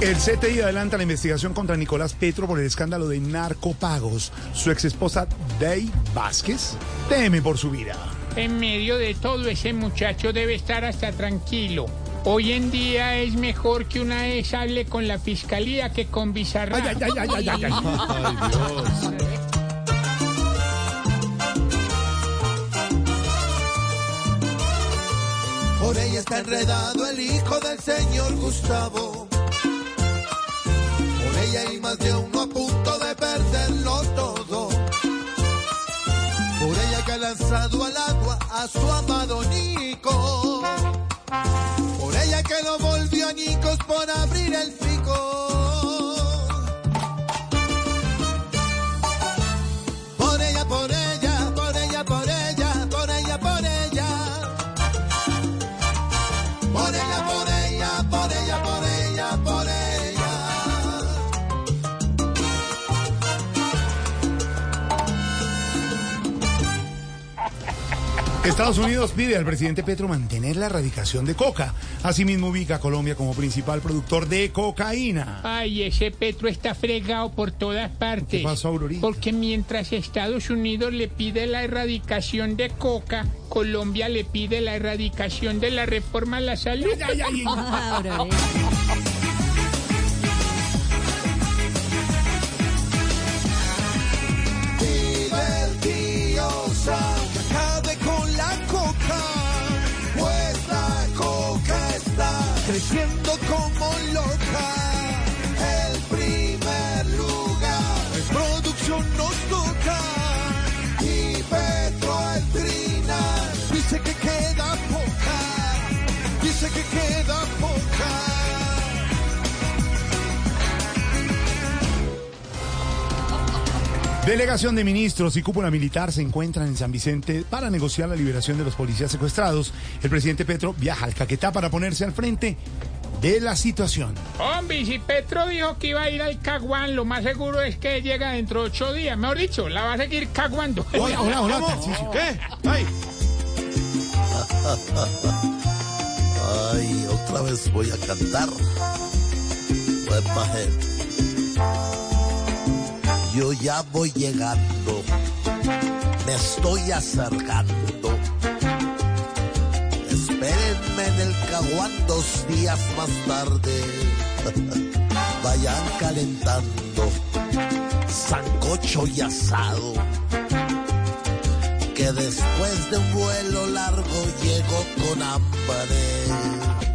El CTI adelanta la investigación contra Nicolás Petro por el escándalo de narcopagos. Su exesposa Day Vázquez teme por su vida. En medio de todo ese muchacho debe estar hasta tranquilo. Hoy en día es mejor que una vez hable con la fiscalía que con Bizarrap. Ay, ay, ay, ay, ay, ay. Por ella está enredado el hijo del señor Gustavo. Por ella hay más de uno a punto de perderlo todo. Por ella que ha lanzado al agua a su amado Nico. Por ella que lo volvió a Nicos por abrir el pico. Estados Unidos pide al presidente Petro mantener la erradicación de coca. Asimismo ubica a Colombia como principal productor de cocaína. Ay, ese Petro está fregado por todas partes. ¿Qué pasó, Aurorita? Porque mientras Estados Unidos le pide la erradicación de coca, Colombia le pide la erradicación de la reforma a la salud. Ay, ay, ay. está creciendo Delegación de ministros y cúpula militar se encuentran en San Vicente para negociar la liberación de los policías secuestrados. El presidente Petro viaja al Caquetá para ponerse al frente de la situación. Hombre, si Petro dijo que iba a ir al Caguán, lo más seguro es que llega dentro de ocho días. Mejor dicho, la va a seguir caguando. Hola, hola, hola. ¿Qué? Ay. Ay, otra vez voy a cantar. Pues. Yo ya voy llegando. Me estoy acercando. Espérenme en el caguán dos días más tarde. Vayan calentando. Sancocho y asado que después de un vuelo largo llego con hambre.